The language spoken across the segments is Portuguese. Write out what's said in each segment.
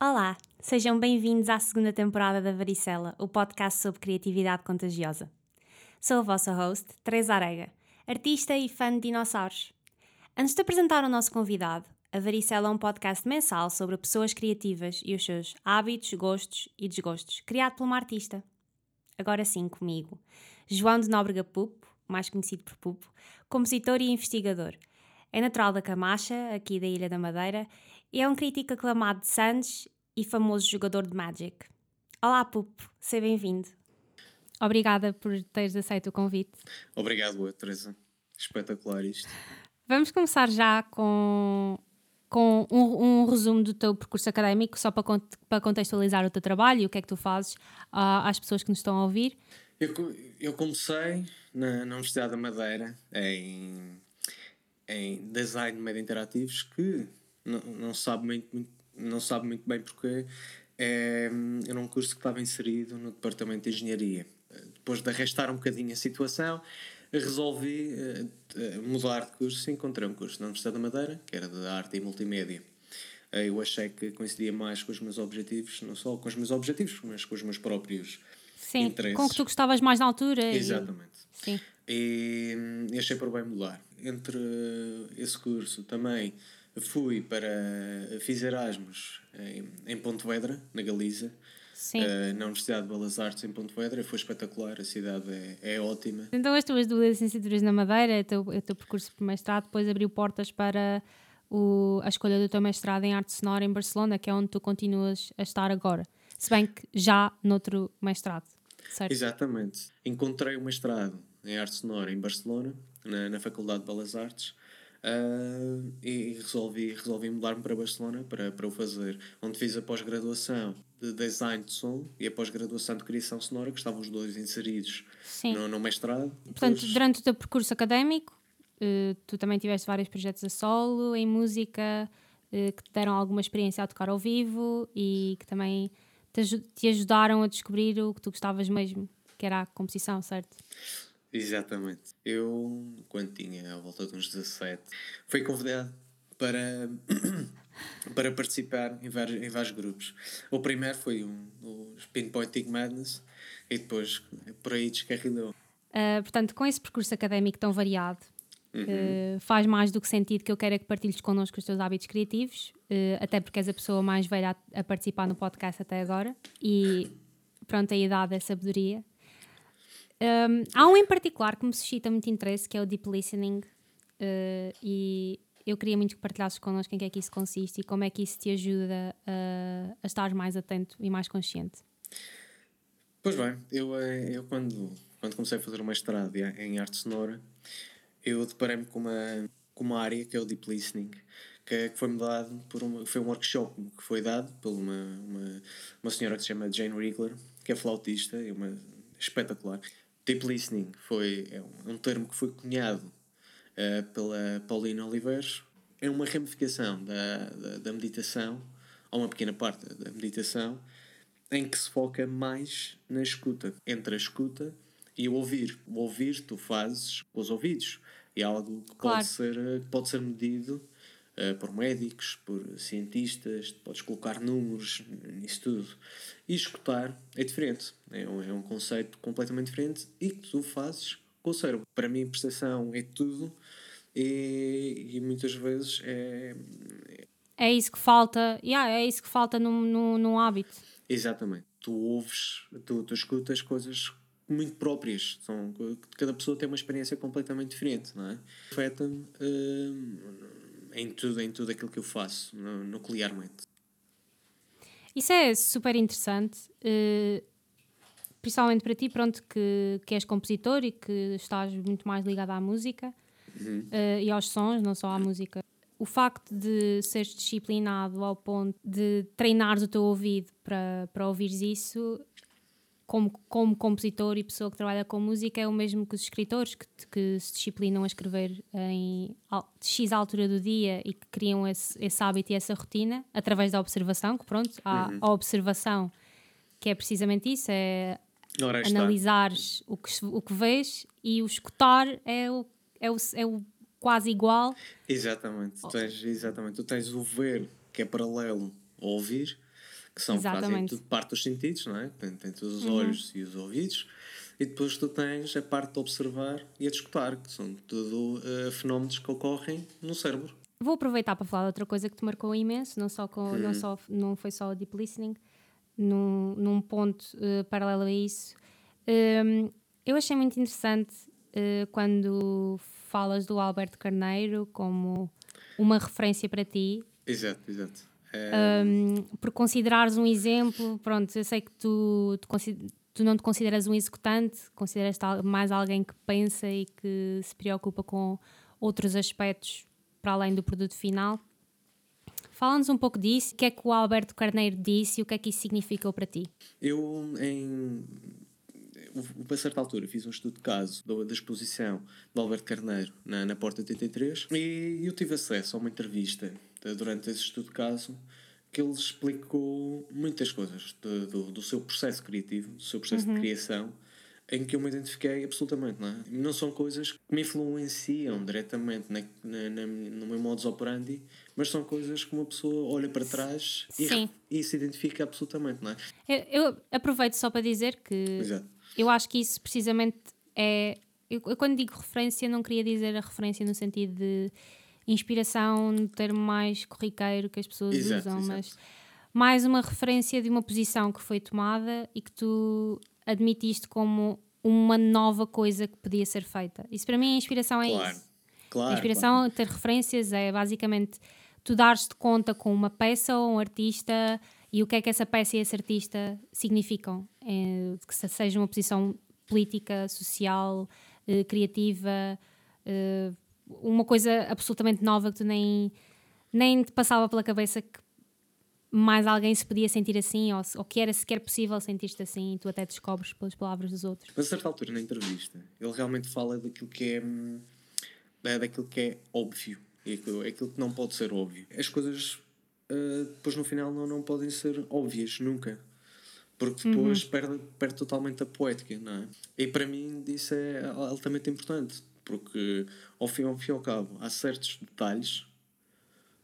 Olá, sejam bem-vindos à segunda temporada da Varicela, o podcast sobre criatividade contagiosa. Sou a vossa host, Teresa Arega, artista e fã de dinossauros. Antes de apresentar o nosso convidado, a Varicela é um podcast mensal sobre pessoas criativas e os seus hábitos, gostos e desgostos, criado por uma artista. Agora sim, comigo, João de Nóbrega Pupo, mais conhecido por Pupo, compositor e investigador. É natural da Camacha, aqui da Ilha da Madeira, e é um crítico aclamado de Sands e famoso jogador de Magic. Olá, Pupo, seja bem-vindo. Obrigada por teres aceito o convite. Obrigado, Teresa. Espetacular isto. Vamos começar já com, com um, um, resumo do teu percurso académico, só para, para contextualizar o teu trabalho e o que é que tu fazes uh, às pessoas que nos estão a ouvir. Eu, eu comecei na, na Universidade da Madeira em, em Design de Média Interativos, que não, não, sabe muito, muito, não sabe muito bem porque é, era um curso que estava inserido no Departamento de Engenharia. Depois de arrastar um bocadinho a situação, resolvi uh, mudar de curso e encontrei um curso na Universidade da Madeira, que era de arte e multimédia. Uh, eu achei que coincidia mais com os meus objetivos, não só com os meus objetivos, mas com os meus próprios Sim, interesses. com o que tu gostavas mais na altura. Exatamente. E... Sim. E, e achei por bem mudar. Entre esse curso também fui para. Fiz Erasmus em, em Pontevedra, na Galiza uh, na Universidade de Belas Artes em Pontevedra. Foi espetacular, a cidade é, é ótima. Então, as tuas duas licenciaturas na Madeira, o teu, o teu percurso de mestrado, depois abriu portas para o, a escolha do teu mestrado em arte sonora em Barcelona, que é onde tu continuas a estar agora. Se bem que já noutro mestrado, certo? Exatamente. Encontrei o mestrado em arte sonora em Barcelona, na, na Faculdade de Belas Artes. Uh, e resolvi, resolvi mudar-me para Barcelona para, para o fazer, onde fiz a pós-graduação de design de som e a pós-graduação de criação sonora, que estavam os dois inseridos no, no, mestrado. Portanto, Depois... durante o teu percurso académico, uh, tu também tiveste vários projetos a solo, em música, uh, que te deram alguma experiência a tocar ao vivo e que também te ajudaram a descobrir o que tu gostavas mesmo, que era a composição, certo? Exatamente. Eu, quando tinha à volta de uns 17, fui convidado para, para participar em vários, em vários grupos. O primeiro foi um, o Pinpointing Madness e depois por aí descarrilhou. Uh, portanto, com esse percurso académico tão variado, uhum. uh, faz mais do que sentido que eu queira que partilhes connosco os teus hábitos criativos, uh, até porque és a pessoa mais velha a, a participar no podcast até agora e pronto, a idade é sabedoria. Um, há um em particular que me suscita muito interesse, que é o Deep Listening, e eu queria muito que partilhasses connosco em que é que isso consiste e como é que isso te ajuda a, a estar mais atento e mais consciente. Pois bem, eu, eh, eu quando, quando comecei a fazer uma mestrado em arte sonora, eu deparei-me com uma, com uma área que é o Deep Listening, que, que foi-me dado por uma, foi um workshop que foi dado por uma, uma, uma senhora que se chama Jane Riegler, que é flautista e uma espetacular. Deep listening foi, é um, é um termo que foi cunhado uh, pela Paulina Oliveiros. É uma ramificação da, da, da, meditação, ou uma pequena parte da meditação, em que se foca mais na escuta, entre a escuta e o ouvir. O ouvir tu fazes com os ouvidos. É algo que claro. pode, ser, pode ser medido uh, por médicos, por cientistas, podes colocar números nisso tudo. E escutar é diferente, é um, é um conceito completamente diferente e que tu fazes com o cérebro. Para mim, percepção é tudo e, e muitas vezes é, é. isso que falta, yeah, é isso que falta num, num, num hábito. Exatamente. Tu ouves, tu, tu escutas coisas muito próprias. São, cada pessoa tem uma experiência completamente diferente, não é? Afeta-me uh, em tudo, em tudo aquilo que eu faço, nuclearmente. Isso é super interessante, uh, principalmente para ti, pronto, que, que és compositor e que estás muito mais ligado à música uhum. uh, e aos sons, não só à música. O facto de seres disciplinado ao ponto de treinares o teu ouvido para, para ouvires isso como, como compositor e pessoa que trabalha com música é o mesmo que os escritores que, que se disciplinam a escrever em X altura do dia e que criam esse, esse hábito e essa rotina através da observação, que pronto, há uhum. a observação que é precisamente isso, é analisar o que, o que vês e o escutar é o, é o, é o quase igual. Exatamente, tu tens, exatamente, tu tens o ver que é paralelo ao ouvir que são fazem tudo parte dos sentidos, não é? Tem, tem os uhum. olhos uhum. e os ouvidos, e depois tu tens a parte de observar e a de escutar, que são tudo uh, fenómenos que ocorrem no cérebro. Vou aproveitar para falar de outra coisa que te marcou imenso, não, só com, uhum. não, só, não foi só o deep listening, num, num ponto uh, paralelo a isso. Um, eu achei muito interessante uh, quando falas do Alberto Carneiro como uma referência para ti. Exato, exato. Um, por considerares um exemplo, pronto, eu sei que tu, tu, tu, não te consideras um executante, consideras mais alguém que pensa e que se preocupa com outros aspectos para além do produto final. Fala-nos um pouco disso, o que é que o Alberto Carneiro disse e o que é que isso significou para ti? Eu, em a certa altura fiz um estudo de caso da exposição do Alberto Carneiro na, na Porta 83 e eu tive acesso a uma entrevista durante esse estudo de caso que ele explicou muitas coisas do, do, do seu processo criativo, do seu processo uhum. de criação, em que eu me identifiquei absolutamente. Não, é? não são coisas que me influenciam diretamente na, na, na, no meu modus operandi, mas são coisas que uma pessoa olha para trás e, e, se identifica absolutamente. Não é? eu, eu aproveito só para dizer que Exato. eu acho que isso precisamente é. Eu, eu, quando digo referência, não queria dizer a referência no sentido de inspiração no termo mais corriqueiro que as pessoas exato, usam, exato. mas mais uma referência de uma posição que foi tomada e que tu admitiste como uma nova coisa que podia ser feita. Isso para mim a inspiração é claro, isso. Claro, a inspiração, claro. ter referências é basicamente tu dares-te conta com uma peça ou um artista e o que é que essa peça e esse artista significam. É, que seja uma posição política, social, eh, criativa, eh, uma coisa absolutamente nova que tu nem, nem te passava pela cabeça que mais alguém se podia sentir assim ou, ou que era sequer possível sentir-te assim e tu até descobres pelas palavras dos outros. Mas a certa altura na entrevista ele realmente fala daquilo que é, é daquilo que é óbvio e aquilo, aquilo que não pode ser óbvio. As coisas uh, depois no final não, não podem ser óbvias nunca porque depois uhum. perde, perde totalmente a poética, não é? E para mim isso é altamente importante porque ao fim, ao fim e ao cabo há certos detalhes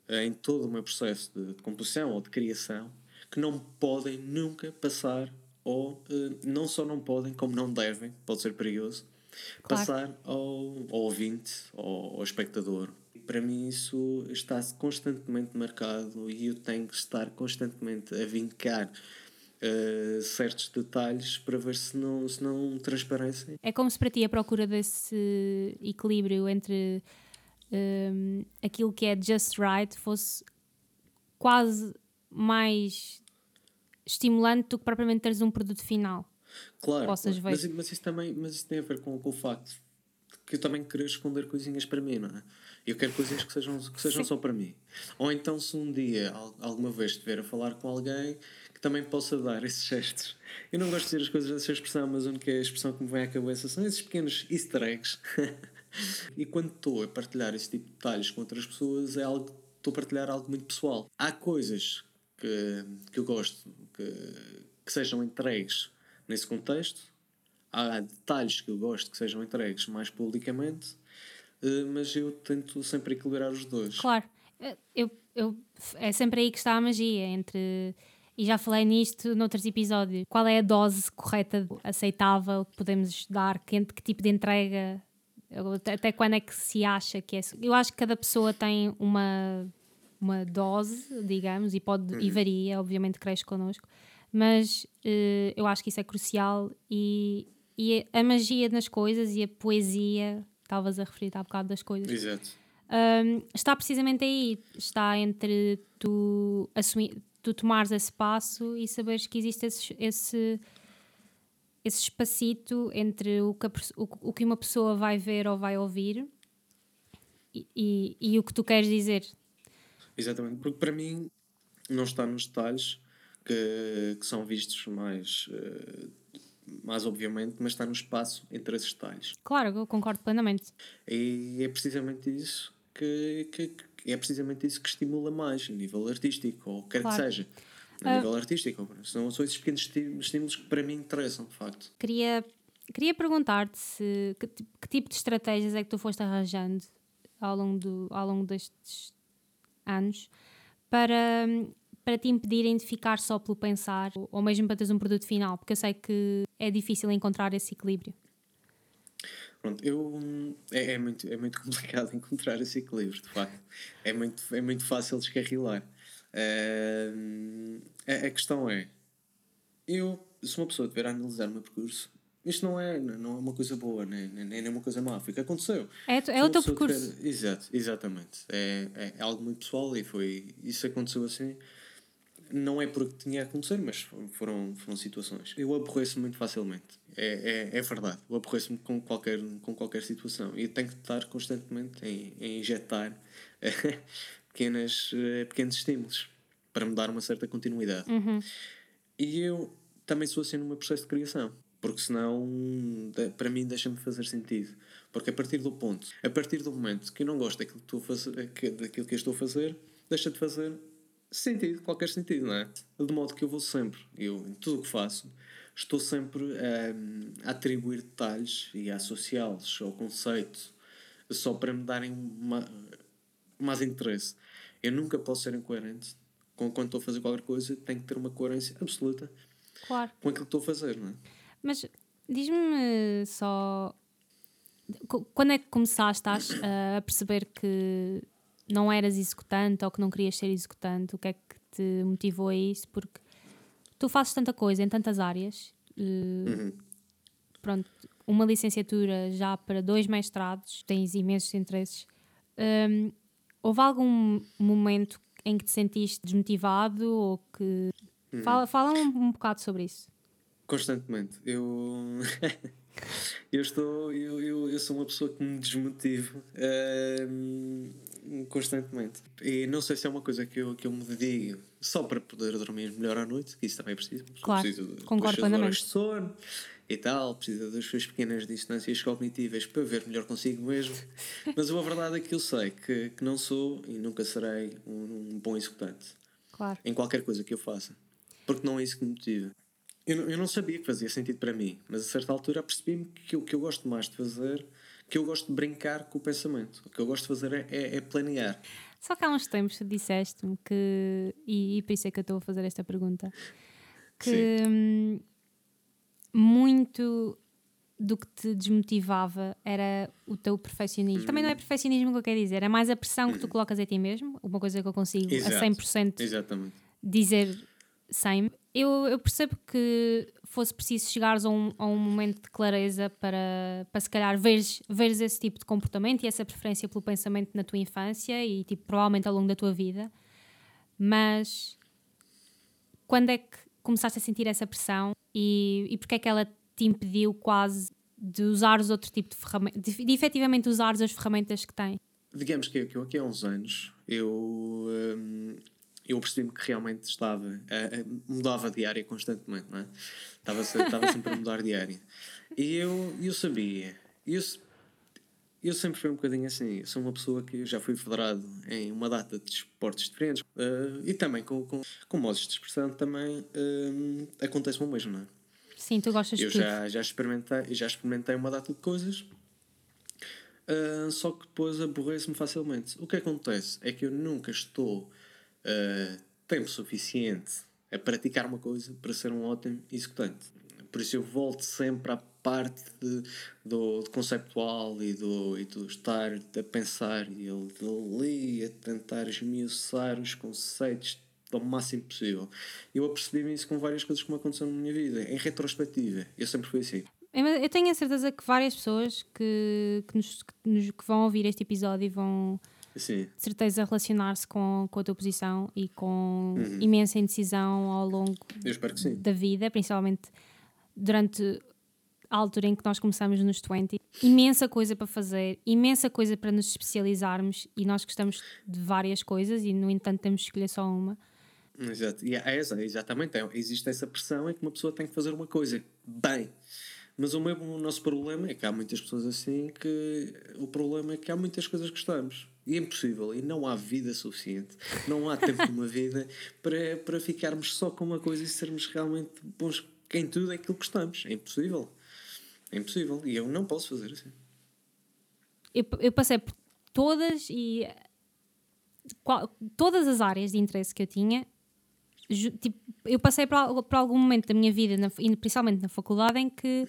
eh, em todo o meu processo de, de composição ou de criação que não podem nunca passar ou uh, não só não podem, como não devem, pode ser perigoso, claro. passar ao, ao ouvinte, ao, ao espectador. Para mim isso está constantemente marcado e eu tenho que estar constantemente a vincar uh, certos detalhes para ver se não, se não transparecem. É como se para ti a procura desse equilíbrio entre um, eh, aquilo que é just right fosse quase mais estimulante do que propriamente teres um produto final. Claro, claro. Mas, mas, isso também mas isso tem a ver com, com o facto que eu também querer esconder coisinhas para mim, não é? Eu quero coisinhas que sejam, que sejam só para mim. Ou então, se um dia, alguma vez, estiver a falar com alguém que também possa dar esses gestos. Eu não gosto de dizer as coisas dessa expressão, mas a única expressão que me vem à cabeça são esses pequenos easter eggs. e quando estou a partilhar esse tipo de detalhes com outras pessoas, é algo, estou a partilhar algo muito pessoal. Há coisas que, que eu gosto que, que sejam entregues nesse contexto, há detalhes que eu gosto que sejam entregues mais publicamente, mas eu tento sempre equilibrar os dois. Claro, eu, eu, é sempre aí que está a magia entre e já falei nisto noutros episódios. Qual é a dose correta, aceitável que podemos dar? Que, que tipo de entrega? Até quando é que se acha que é? Eu acho que cada pessoa tem uma, uma dose, digamos, e, pode, uhum. e varia, obviamente cresce connosco, mas uh, eu acho que isso é crucial e, e a magia nas coisas e a poesia, estavas a referir há bocado das coisas. Exato. Um, está precisamente aí, está entre tu assumir, tu tomares esse passo e saberes que existe esse, esse, esse espacito entre o que, a, o, o, que uma pessoa vai ver ou vai ouvir e, e, e, o que tu queres dizer. Exatamente, porque para mim não está nos detalhes que, que são vistos mais uh, mais obviamente, mas está no espaço entre esses detalhes. Claro, eu concordo plenamente. E é precisamente isso que, que, é precisamente isso que estimula mais a nível artístico, ou quer claro. que seja. A uh, nível artístico, são, são esses pequenos estímulos que para mim interessam, de facto. Queria, queria perguntar-te se, que, que tipo de estratégias é que tu foste arranjando ao longo, do, ao longo destes anos para, para te impedirem de ficar só pelo pensar ou mesmo para teres um produto final, porque eu sei que é difícil encontrar esse equilíbrio. Pronto, eu, é, é, muito, é muito complicado encontrar esse equilíbrio, de facto. É muito, é muito fácil descarrilar. Uh, a, a, questão é: eu, se uma pessoa tiver a analisar o meu percurso, isto não é, não é uma coisa boa, nem, nem, nem é uma coisa má, foi o que aconteceu. É, é o teu percurso. Tiver, exato, exatamente. É, é, algo muito pessoal e foi. Isso aconteceu assim. Não é porque tinha a acontecer, mas foram, foram situações. Eu aborreço muito facilmente. É, é, é verdade. Eu aborreço-me com qualquer, com qualquer situação. E tenho que estar constantemente em, em injetar pequenas, eh, pequenos estímulos para me dar uma certa continuidade. Uhum. E eu também sou assim no meu processo de criação porque senão para mim deixa-me fazer sentido. Porque a partir do ponto, a partir do momento que eu não gosto daquilo que, estou a fazer, daquilo que eu estou a fazer, deixa de fazer sentido, qualquer sentido, não é? De modo que eu vou sempre, eu em tudo o que faço, estou sempre a, a atribuir detalhes e a associá-los ao conceito só para me darem uma, mais interesse. Eu nunca posso ser incoerente com quando estou a fazer qualquer coisa, tenho que ter uma coerência absoluta claro. com aquilo que estou a fazer, não é? Mas diz-me só. Quando é que começaste a perceber que não eras executante ou que não querias ser executante? O que é que te motivou a isso? Porque tu fazes tanta coisa em tantas áreas. Uhum. Pronto, uma licenciatura já para dois mestrados, tens imensos interesses. Um, houve algum momento em que te sentiste desmotivado ou que. Uhum. Fala, fala um, um bocado sobre isso. Constantemente. Eu. eu estou. Eu, eu, eu sou uma pessoa que me desmotivo uh, constantemente. E não sei se é uma coisa que eu, que eu me dedico só para poder dormir melhor à noite, que isso também é preciso. Claro, preciso concordo plenamente. de sono e tal, precisa das suas pequenas distâncias cognitivas para ver melhor consigo mesmo. Mas a verdade é que eu sei que, que não sou e nunca serei um, um bom executante. Claro. Em qualquer coisa que eu faça. Porque não é isso que me motiva. Eu, eu não sabia que fazia sentido para mim, mas a certa altura percebi-me que o que eu gosto mais de fazer, que eu gosto de brincar com o pensamento. O que eu gosto de fazer é, é, é planear. Só que há uns tempos disseste-me que, e, e por isso é que eu estou a fazer esta pergunta, que hum, muito do que te desmotivava era o teu perfeccionismo. Hum. Também não é perfeccionismo que eu quero dizer, é mais a pressão que tu hum. colocas a ti mesmo, uma coisa que eu consigo Exato. a 100% Exatamente. dizer sem eu, eu percebo que fosse preciso chegares a um, a um momento de clareza para, para se calhar veres, veres esse tipo de comportamento e essa preferência pelo pensamento na tua infância e tipo, provavelmente ao longo da tua vida. Mas quando é que começaste a sentir essa pressão e, e porque é que ela te impediu quase de usar os outro tipo de ferramentas, de, de efetivamente usar as ferramentas que tens? Digamos que, que eu aqui há uns anos eu hum, eu percebi-me que realmente estava, a, mudava de área constantemente, não é? Estava, estava sempre a mudar de área. E eu, eu sabia, eu, eu sempre fui um bocadinho assim. Eu sou uma pessoa que já fui federado em uma data de esportes diferentes uh, e também com, com, com modos de expressão também uh, acontece o mesmo, não é? Sim, tu gostas eu de tudo. Já, já, experimentei, já experimentei uma data de coisas, uh, só que depois aborreço-me facilmente. O que acontece é que eu nunca estou uh, tempo suficiente a praticar uma coisa para ser um ótimo executante. Por isso eu volto sempre à parte de, do, conceptual e do, e do estar a pensar e ele ali a tentar esmiuçar os conceitos ao máximo possível. Eu apercebi-me isso com várias coisas que me aconteceram na minha vida, em retrospectiva. Eu sempre fui assim. Eu tenho a certeza que várias pessoas que, que, nos, que, nos, que vão ouvir este episódio vão Sim. de certeza relacionar-se com, com a tua posição e com uhum. imensa indecisão ao longo da vida, principalmente durante a altura em que nós começamos nos 20. Imensa coisa para fazer, imensa coisa para nos especializarmos e nós gostamos de várias coisas e, no entanto, temos que escolher só uma. Exato. E é, exatamente. É, existe essa pressão em que uma pessoa tem que fazer uma coisa bem. Mas o, meu, o nosso problema é que há muitas pessoas assim que o problema é que há muitas coisas que gostamos. É impossível. E não há vida suficiente. Não há tempo de uma vida para, para ficarmos só com uma coisa e sermos realmente bons em tudo aquilo que gostamos. É impossível. É impossível. E eu não posso fazer assim. Eu, eu passei por todas e qual, todas as áreas de interesse que eu tinha tipo, eu passei por, por, algum momento da minha vida, na, principalmente na faculdade, em que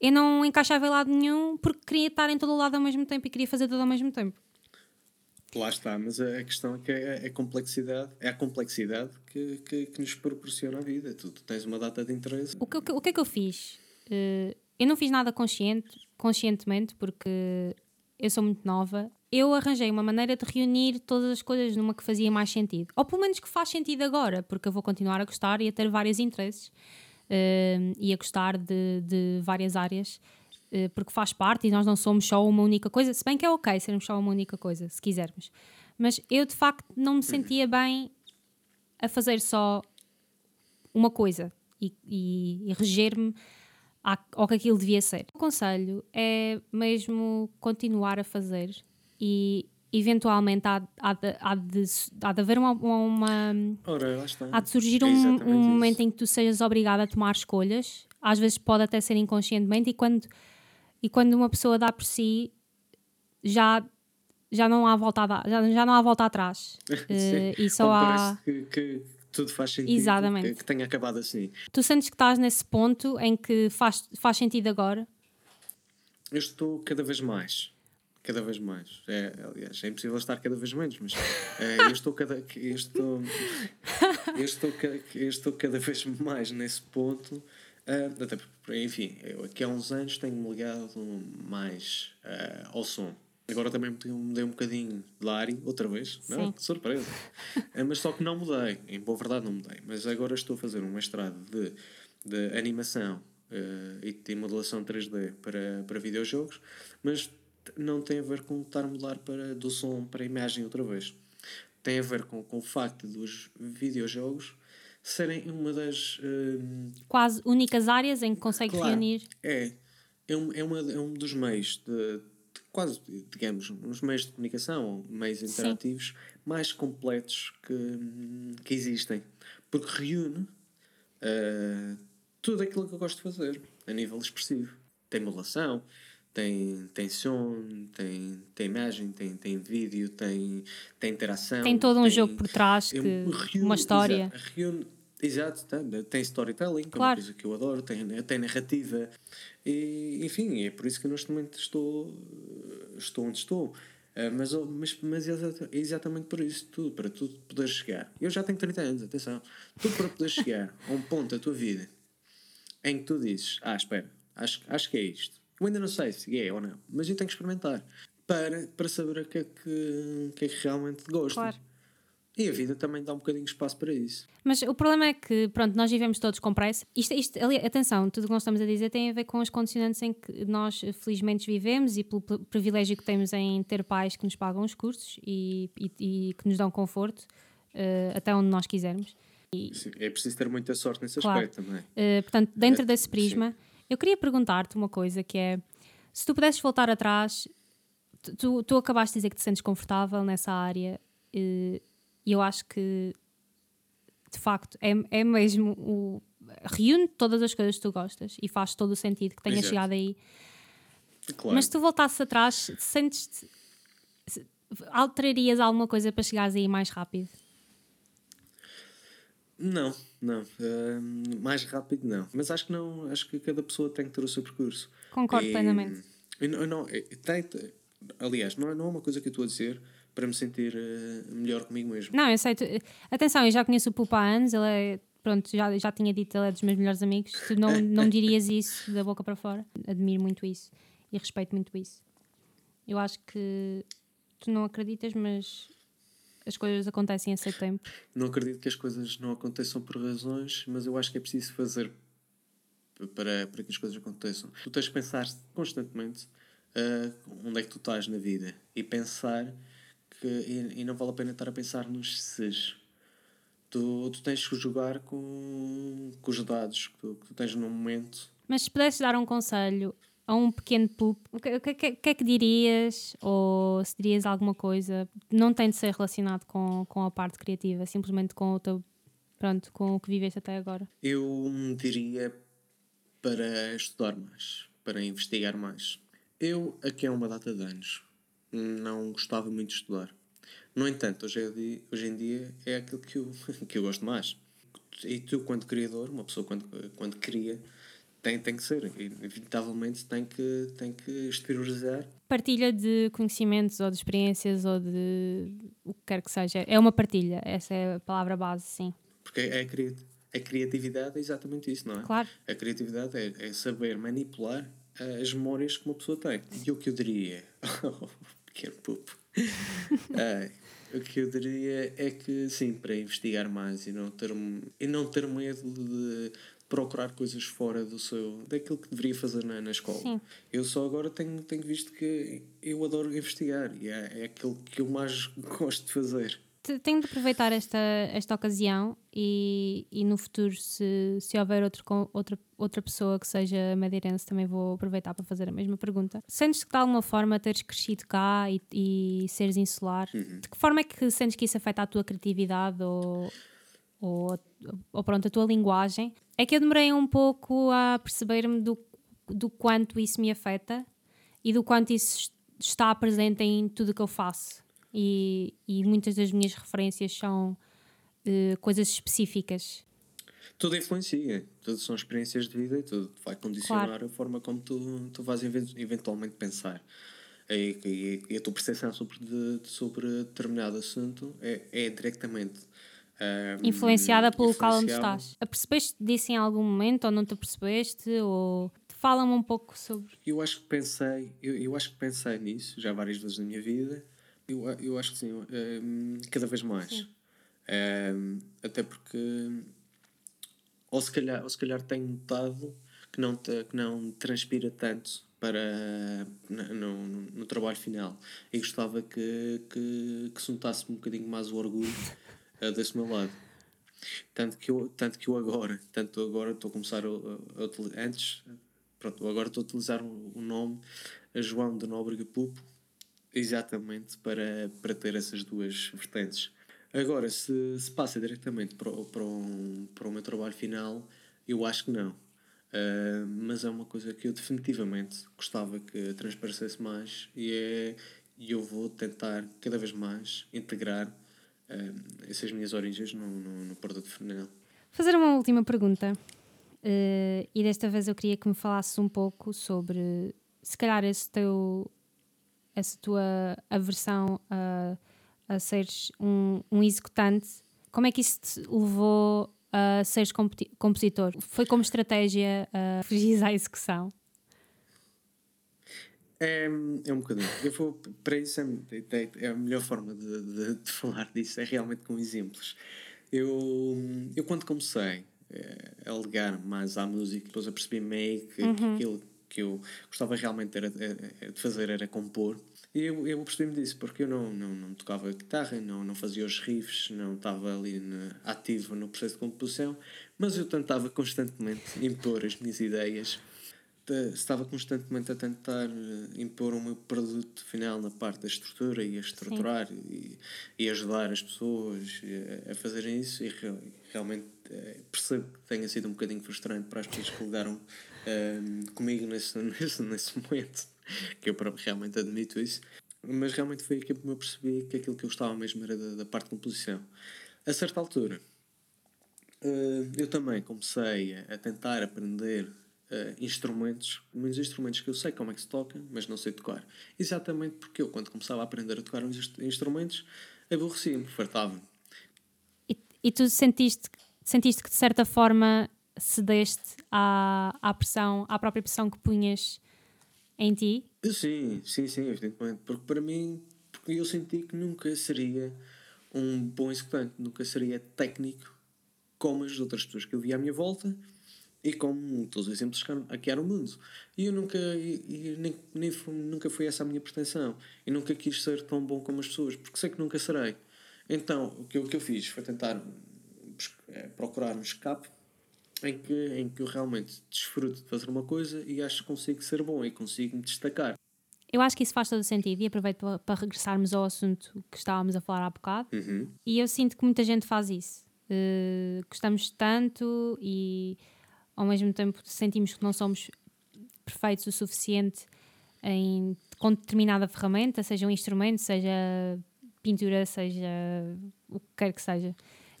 eu não encaixava em lado nenhum porque queria estar em todo o lado ao mesmo tempo e queria fazer tudo ao mesmo tempo. Lá está, mas a questão é que é a complexidade, é a complexidade que, que, que nos proporciona a vida. Tu, tu, tens uma data de interesse. O que, o que é que eu fiz? Uh, eu não fiz nada consciente, conscientemente porque eu sou muito nova eu arranjei uma maneira de reunir todas as coisas numa que fazia mais sentido. Ou pelo menos que faz sentido agora, porque eu vou continuar a gostar e a ter vários interesses uh, e a gostar de, de várias áreas, porque faz parte e nós não somos só uma única coisa, se bem que é ok sermos só uma única coisa, se quisermos. Mas eu de facto não me sentia bem a fazer só uma coisa e, e, e reger-me ao que aquilo devia ser. O conselho é mesmo continuar a fazer e eventualmente há, há, de, há, de, há de haver uma. uma Ora, há de surgir um, um momento em que tu sejas obrigado a tomar escolhas, às vezes pode até ser inconscientemente, e quando, e quando uma pessoa dá por si, já. Já não há volta, a, já, já não há volta atrás. uh, e só há. Que, que, tudo faz sentido. Exatamente. Que, que tenha acabado assim. Tu sentes que estás nesse ponto em que faz, faz sentido agora? Eu estou cada vez mais cada vez mais. É, aliás, é impossível estar cada vez menos, mas é, eu estou cada eu estou, eu estou, eu estou cada vez mais nesse ponto. Uh, até porque, enfim, eu aqui há uns anos tenho-me ligado mais uh, ao som. Agora também mudei um bocadinho de área, outra vez, não? Que surpresa! uh, mas só que não mudei, em boa verdade não mudei. Mas agora estou a fazer um mestrado de, de animação e de modelação 3D para, para videojogos, mas não tem a ver com estar a mudar para, do som para a imagem outra vez. Tem a ver com, com o facto dos videojogos serem uma das. Uh, Quase únicas áreas em que consegue claro, reunir. É. É um, é, uma, é um dos meios de, de quase, digamos, uns meios de comunicação, meios interativos Sim. mais completos que, que existem. Porque reúne uh, tudo aquilo que eu gosto de fazer a nível expressivo. Tem modulação, tem, tem som, tem, tem imagem, tem, tem vídeo, tem, tem interação. Tem todo um tem, jogo por trás, que, uma história. Exato, reúne, exato tem, tem storytelling, claro. que é uma coisa que eu adoro, tem, tem narrativa. E, enfim, é por isso que neste momento estou, estou onde estou. Uh, mas, mas, mas é exatamente por isso, tudo, para tu poder chegar. Eu já tenho 30 anos, atenção. Tudo para poder chegar a um ponto da tua vida em que tu dizes: Ah, espera, acho, acho que é isto eu ainda não sei se é ou não, mas eu tenho que experimentar para, para saber o que é que, que, é que realmente gosto. Claro. E a vida também dá um bocadinho de espaço para isso. Mas o problema é que, pronto, nós vivemos todos com pressa. Isto, isto, ali, atenção, tudo o que nós estamos a dizer tem a ver com as condicionantes em que nós felizmente vivemos e pelo privilégio que temos em ter pais que nos pagam os cursos e, e, e que nos dão conforto uh, até onde nós quisermos. E, Sim, é preciso ter muita sorte nesse claro. aspecto também. Uh, portanto, dentro é, desse prisma. Sim eu queria perguntar-te uma coisa que é: se tu pudesses voltar atrás, tu, tu acabaste de dizer que te sentes confortável nessa área e eu acho que de facto é, é mesmo o. reúne todas as coisas que tu gostas e faz todo o sentido que tenhas Exato. chegado aí. Claro. Mas se tu voltasses atrás, sentes-te. Alterarias alguma coisa para chegares aí mais rápido? Não, não. Uh, mais rápido não. Mas acho que não. Acho que cada pessoa tem que ter o seu percurso. Concordo e, plenamente. Eu não, eu não, tem, aliás, não é, não é uma coisa que eu estou a dizer para me sentir uh, melhor comigo mesmo. Não, eu sei. Tu, atenção, eu já conheço o Pupa há anos, ele é. Pronto, já, já tinha dito, ele é dos meus melhores amigos. Tu não, não dirias isso da boca para fora. Admiro muito isso e respeito muito isso. Eu acho que tu não acreditas, mas as coisas acontecem a seu tempo. Não acredito que as coisas não aconteçam por razões, mas eu acho que é preciso fazer para, para que as coisas aconteçam. Tu tens de pensar constantemente uh, onde é que tu estás na vida e pensar que. E, e, não vale a pena estar a pensar nos ses. Tu, tu tens que jogar com, com os dados que tu, que tu tens no momento. Mas se pudesses dar um conselho a um pequeno pup, o que, que, que é que dirias? Ou se dirias alguma coisa? Não tem de ser relacionado com, com a parte criativa, simplesmente com o teu, pronto, com o que viveste até agora. Eu diria para estudar mais, para investigar mais. Eu, aqui há uma data de anos, não gostava muito de estudar. No entanto, hoje, é, hoje em dia é aquilo que eu, que eu gosto mais. E tu, quando criador, uma pessoa quando, quando cria, tem, tem que ser, inevitavelmente tem que, tem que exteriorizar. Partilha de conhecimentos ou de experiências ou de o que quer que seja. É uma partilha, essa é a palavra base, sim. Porque é, a criatividade é exatamente isso, não é? Claro. A criatividade é, é saber manipular uh, as memórias que uma pessoa tem. E o que eu diria, oh, pequeno pupo, uh, o que eu diria é que sim, para investigar mais e não ter, e não ter medo de procurar coisas fora do seu daquilo que deveria fazer na, na escola. Sim. Eu só agora tenho, tenho visto que eu adoro investigar e é, é aquilo que eu mais gosto de fazer tenho de aproveitar esta, esta ocasião e, e no futuro, se, se houver outro, outra, outra pessoa que seja madeirense, também vou aproveitar para fazer a mesma pergunta. Sentes que de alguma forma teres crescido cá e, e seres insular? Uhum. De que forma é que sentes que isso afeta a tua criatividade ou, ou, ou pronto, a tua linguagem? É que eu demorei um pouco a perceber-me do, do quanto isso me afeta e do quanto isso está presente em tudo o que eu faço e, e muitas das minhas referências são uh, coisas específicas. Tudo influencia, tudo são experiências de vida e tudo vai condicionar claro. a forma como tu, tu vais eventualmente pensar. E, e, e a tua percepção sobre, de, sobre determinado assunto é, é diretamente um, influenciada pelo local onde estás. Apercebeste disso em algum momento ou não te apercebeste? Ou fala-me um pouco sobre. Eu acho que pensei, eu, eu acho que pensei nisso já várias vezes na minha vida eu, eu acho que sim, um, ehm, cada vez mais. Um, ehm, até porque, ou se, calhar, ou se calhar tenho notado que não, te, que não transpira tanto para no, no, no, trabalho final e gostava que, que, que se notasse um bocadinho mais o orgulho uh, desse meu lado. Tanto que eu, tanto que eu agora, tanto agora estou a começar a, a, utilizar, antes, pronto, agora estou a utilizar o, o nome João de Nóbrega Pupo Exatamente, para, para ter essas duas vertentes. Agora, se, se passa diretamente para, para, um, para o meu trabalho final, eu acho que não. Uh, mas é uma coisa que eu definitivamente gostava que transparecesse mais e é, eu vou tentar cada vez mais integrar uh, essas minhas origens no, no, no produto final. Fazer uma última pergunta. Uh, e desta vez eu queria que me falasses um pouco sobre, se calhar, esse teu essa tua aversão a, a seres um, um executante, como é que isso te levou a seres compositor? Foi como estratégia a fugir à execução? É, é um bocadinho. Eu vou, para isso, é, é, é a melhor forma de, de, de, falar disso é realmente com exemplos. Eu, eu quando comecei eh, a ligar mais à música, depois eu percebi meio que, uhum. que aquilo que eu gostava realmente era, de fazer era compor. E eu, eu percebi-me disso, porque eu não, não, não tocava guitarra, não, não fazia os riffs, não estava ali ativo no processo de composição, mas eu tentava constantemente impor as minhas ideias, estava constantemente a tentar eh, impor o meu produto final na parte da estrutura e a estruturar e, e, ajudar as pessoas a, fazerem isso e realmente eh, percebo que tenha sido um bocadinho frustrante para as pessoas que lidaram um, comigo nesse, nesse, nesse momento, que eu realmente admito isso, mas realmente foi aqui que eu percebi que aquilo que eu gostava mesmo era da, da parte de composição. A certa altura, uh, eu também comecei a, a tentar aprender uh, instrumentos, muitos instrumentos que eu sei como é que se toca, mas não sei tocar. Exatamente porque eu, quando começava a aprender a tocar uns instrumentos, aborrecia-me, fartava-me. E, e tu sentiste, sentiste que de certa forma cedeste à, à pressão, à própria pressão que punhas em ti? Sim, sim, sim, evidentemente. Porque para mim, porque eu senti que nunca seria um bom executante, nunca seria técnico como as outras pessoas que eu via à minha volta e como todos os exemplos que aqui há no mundo. E eu nunca, e, e nem, nem, nunca foi essa a minha pretensão. E nunca quis ser tão bom como as pessoas, porque sei que nunca serei. Então, o que o que eu fiz foi tentar é procurar um escape em que, em que eu realmente desfruto de fazer uma coisa e acho que consigo ser bom e consigo me destacar. Eu acho que isso faz todo sentido e aproveito para, para regressarmos ao assunto que estávamos a falar há bocado. Uhum. E eu sinto que muita gente faz isso. Uh, gostamos tanto e ao mesmo tempo sentimos que não somos perfeitos o suficiente em, com determinada ferramenta, seja um instrumento, seja pintura, seja o que quer que seja.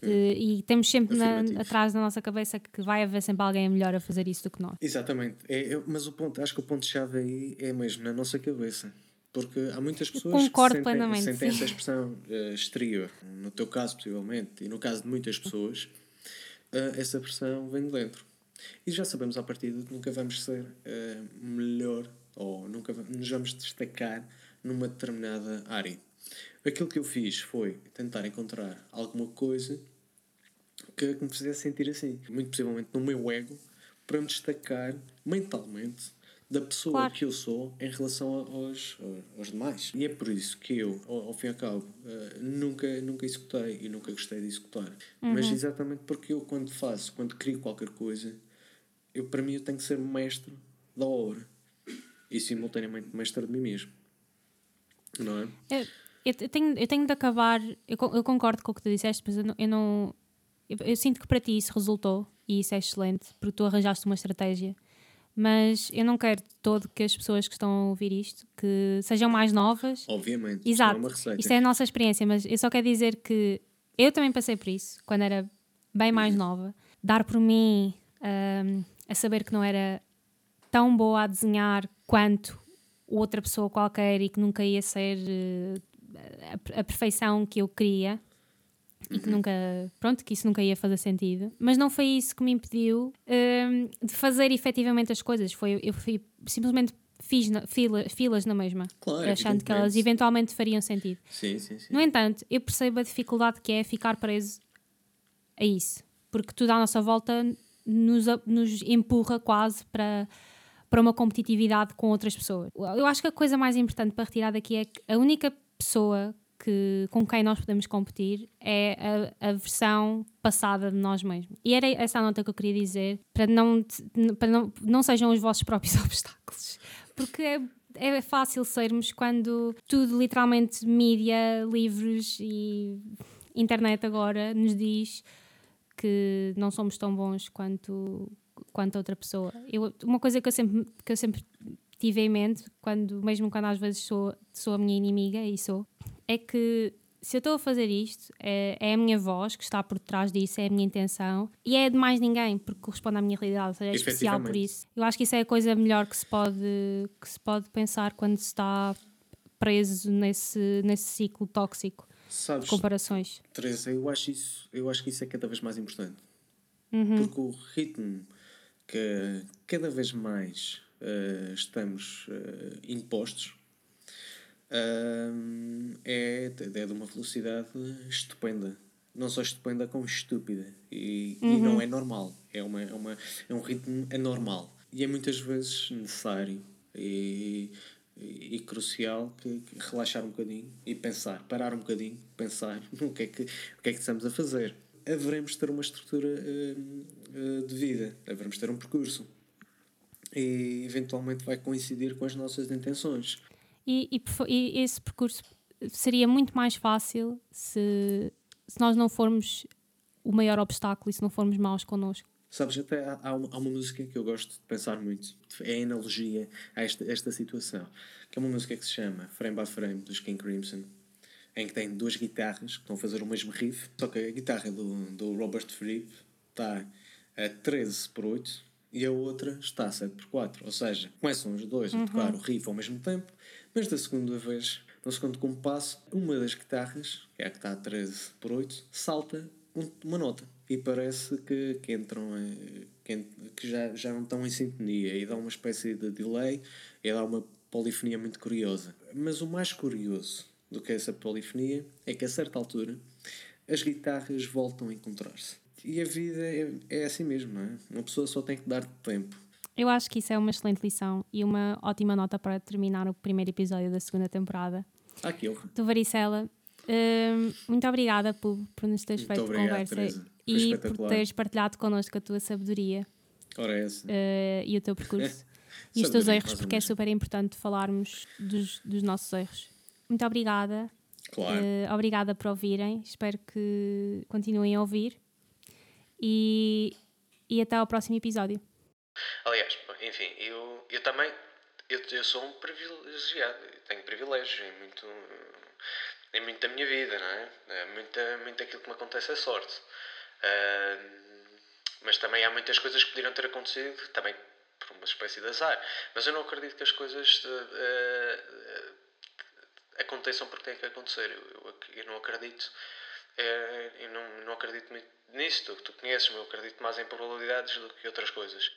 Uh, e temos sempre na, atrás da nossa cabeça que vai haver sempre alguém melhor a fazer isso do que nós. Exatamente. É, mas o ponto, acho que o ponto-chave aí é mesmo na nossa cabeça. Porque há muitas pessoas que sentem, sentem essa expressão uh, exterior. No teu caso, possivelmente, e no caso de muitas pessoas, uh, essa pressão vem de dentro. E já sabemos à partida que nunca vamos ser uh, melhor ou nunca nos vamos destacar numa determinada área. Aquilo que eu fiz foi tentar encontrar alguma coisa que, me fizesse sentir assim, muito possivelmente no meu ego, para me destacar mentalmente da pessoa claro. que eu sou em relação aos, aos demais. E é por isso que eu, ao, ao fim e ao cabo, uh, nunca, nunca executei e nunca gostei de executar. Uhum. Mas exatamente porque eu, quando faço, quando crio qualquer coisa, eu, para mim, eu tenho que ser mestre da obra e simultaneamente mestre de mim mesmo. Não é? Eu, eu, tenho, eu tenho de acabar. Eu, eu concordo com o que tu disseste, mas eu não. Eu, não eu, eu sinto que para ti isso resultou e isso é excelente, porque tu arranjaste uma estratégia mas eu não quero todo que as pessoas que estão a ouvir isto que sejam mais novas. Obviamente. Exato. Isto, é isto é a nossa experiência, mas eu só quero dizer que eu também passei por isso quando era bem mais nova. Dar por mim um, a saber que não era tão boa a desenhar quanto outra pessoa qualquer e que nunca ia ser uh, a, a perfeição que eu queria e que nunca, pronto, que isso nunca ia fazer sentido. Mas não foi isso que me impediu um, de fazer efetivamente as coisas. Foi, eu fui, simplesmente fiz na, fila, filas na mesma, claro, achando que elas eventualmente fariam sentido. Sim, sim, sim. No entanto, eu percebo a dificuldade que é ficar preso a isso, porque tudo à nossa volta nos, nos empurra quase para para uma competitividade com outras pessoas. Eu acho que a coisa mais importante para retirar daqui é que a única pessoa que, com quem nós podemos competir é a, a, versão passada de nós mesmos. E era essa a nota que eu queria dizer, para não, para não, não sejam os vossos próprios obstáculos. Porque é, é fácil sermos quando tudo, literalmente, mídia, livros e internet agora nos diz que não somos tão bons quanto, quanto outra pessoa. Eu, uma coisa que eu sempre, que eu sempre tive em mente, quando, mesmo quando às vezes sou, sou a minha inimiga, e sou, é que se eu estou a fazer isto, é, é, a minha voz que está por trás disso, é a minha intenção e é de mais ninguém, porque corresponde à minha realidade, ou seja, é especial por isso. Eu acho que isso é a coisa melhor que se pode, que se pode pensar quando se está preso nesse, nesse ciclo tóxico Sabes, de comparações. Teresa, eu acho, isso, eu acho que isso é cada vez mais importante. Uhum. Porque o ritmo que cada vez mais uh, estamos uh, impostos é, é de uma velocidade estupenda. Não só estupenda, como estúpida. E, uhum. e não é normal. É, uma, é, uma, é um ritmo anormal. E é muitas vezes necessário e, e, e crucial que, que, relaxar um bocadinho e pensar, parar um bocadinho, pensar no que é que, o que é que estamos a fazer. Haveremos ter uma estrutura uh, uh, de vida, haveremos ter um percurso e eventualmente vai coincidir com as nossas intenções. E, e, e, esse percurso seria muito mais fácil se, se nós não formos o maior obstáculo e se não formos maus connosco. Sabes, até há, há, uma, há uma música que eu gosto de pensar muito, é analogia a esta, esta situação, que é uma música que se chama Frame by Frame, dos King Crimson, em que tem duas guitarras que estão a fazer o mesmo riff, só que a guitarra do, do Robert Fripp está a 13 por 8 e a outra está a 7 por 4, ou seja, começam os dois a tocar uhum. o riff ao mesmo tempo, mas da segunda vez, no segundo compasso, uma das guitarras, que é a que está a 13 por 8, salta uma nota e parece que, que entram que, que já, já não estão em sintonia e dá uma espécie de delay e dá uma polifonia muito curiosa. Mas o mais curioso do que essa polifonia é que a certa altura as guitarras voltam a encontrar-se. E a vida é, é assim mesmo, não é? Uma pessoa só tem que dar tempo eu acho que isso é uma excelente lição e uma ótima nota para terminar o primeiro episódio da segunda temporada. Aquilo. Do Varicela. Uh, muito obrigada por, por nos teres muito feito obrigado, conversa Teresa. e por teres partilhado connosco a tua sabedoria Ora, é essa. Uh, e o teu percurso e os teus erros, porque é super importante falarmos dos, dos nossos erros. Muito obrigada. Claro. Uh, obrigada por ouvirem. Espero que continuem a ouvir. E, e até ao próximo episódio. Aliás, enfim, eu, eu também eu, eu sou um privilegiado, tenho privilégios em muito, em muito da minha vida, não é? é muito, muito daquilo que me acontece é sorte. Uh, mas também há muitas coisas que poderiam ter acontecido, também por uma espécie de azar. Mas eu não acredito que as coisas uh, uh, aconteçam porque têm que acontecer. Eu, eu, eu não acredito. Eu não, não acredito nisso. Tu, tu conheces-me, eu acredito mais em probabilidades do que outras coisas.